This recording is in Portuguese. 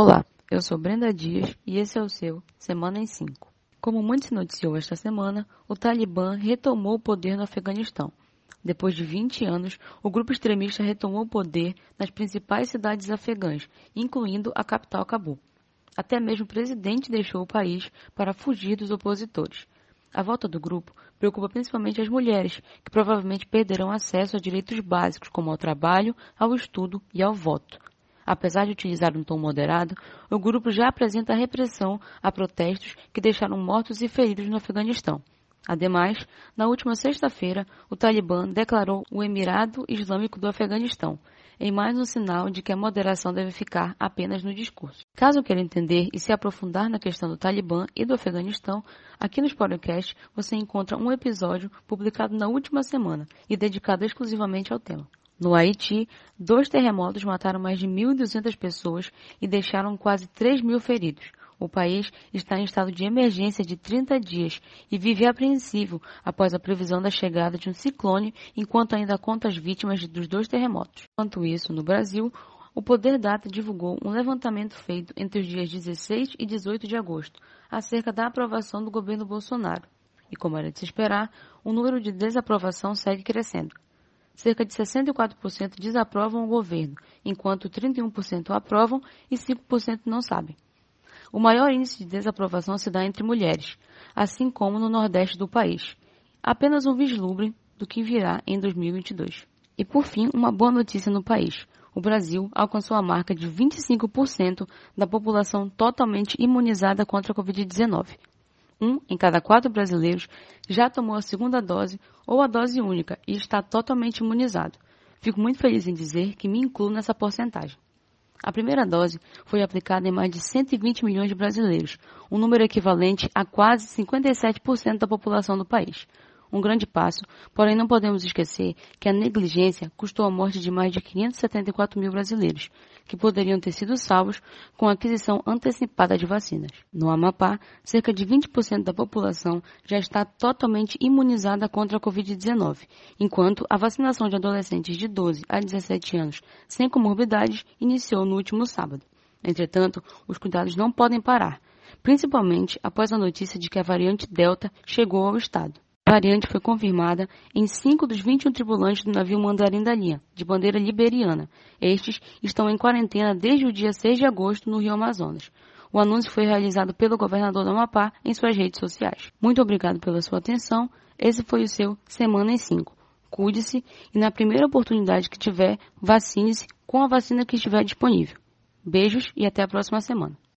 Olá, eu sou Brenda Dias e esse é o seu Semana em 5. Como muito se noticiou esta semana, o Talibã retomou o poder no Afeganistão. Depois de 20 anos, o grupo extremista retomou o poder nas principais cidades afegãs, incluindo a capital Cabul. Até mesmo o presidente deixou o país para fugir dos opositores. A volta do grupo preocupa principalmente as mulheres, que provavelmente perderão acesso a direitos básicos como ao trabalho, ao estudo e ao voto. Apesar de utilizar um tom moderado, o grupo já apresenta repressão a protestos que deixaram mortos e feridos no Afeganistão. Ademais, na última sexta-feira, o Talibã declarou o Emirado Islâmico do Afeganistão, em mais um sinal de que a moderação deve ficar apenas no discurso. Caso queira entender e se aprofundar na questão do Talibã e do Afeganistão, aqui nos podcasts você encontra um episódio publicado na última semana e dedicado exclusivamente ao tema. No Haiti, dois terremotos mataram mais de 1.200 pessoas e deixaram quase 3 mil feridos. O país está em estado de emergência de 30 dias e vive apreensivo após a previsão da chegada de um ciclone, enquanto ainda conta as vítimas dos dois terremotos. Enquanto isso, no Brasil, o Poder Data divulgou um levantamento feito entre os dias 16 e 18 de agosto acerca da aprovação do governo Bolsonaro. E como era de se esperar, o número de desaprovação segue crescendo cerca de 64% desaprovam o governo, enquanto 31% aprovam e 5% não sabem. O maior índice de desaprovação se dá entre mulheres, assim como no nordeste do país. Apenas um vislumbre do que virá em 2022. E por fim, uma boa notícia no país. O Brasil alcançou a marca de 25% da população totalmente imunizada contra a Covid-19 um em cada quatro brasileiros já tomou a segunda dose ou a dose única e está totalmente imunizado. Fico muito feliz em dizer que me incluo nessa porcentagem. A primeira dose foi aplicada em mais de 120 milhões de brasileiros, um número equivalente a quase 57% da população do país um grande passo, porém não podemos esquecer que a negligência custou a morte de mais de 574 mil brasileiros, que poderiam ter sido salvos com a aquisição antecipada de vacinas. No Amapá, cerca de 20% da população já está totalmente imunizada contra a Covid-19, enquanto a vacinação de adolescentes de 12 a 17 anos sem comorbidades iniciou no último sábado. Entretanto, os cuidados não podem parar, principalmente após a notícia de que a variante Delta chegou ao estado. Variante foi confirmada em cinco dos 21 tripulantes do navio Mandarim da Linha, de bandeira liberiana. Estes estão em quarentena desde o dia 6 de agosto no Rio Amazonas. O anúncio foi realizado pelo governador do Amapá em suas redes sociais. Muito obrigado pela sua atenção. Esse foi o seu Semana em 5. Cuide-se e na primeira oportunidade que tiver, vacine-se com a vacina que estiver disponível. Beijos e até a próxima semana.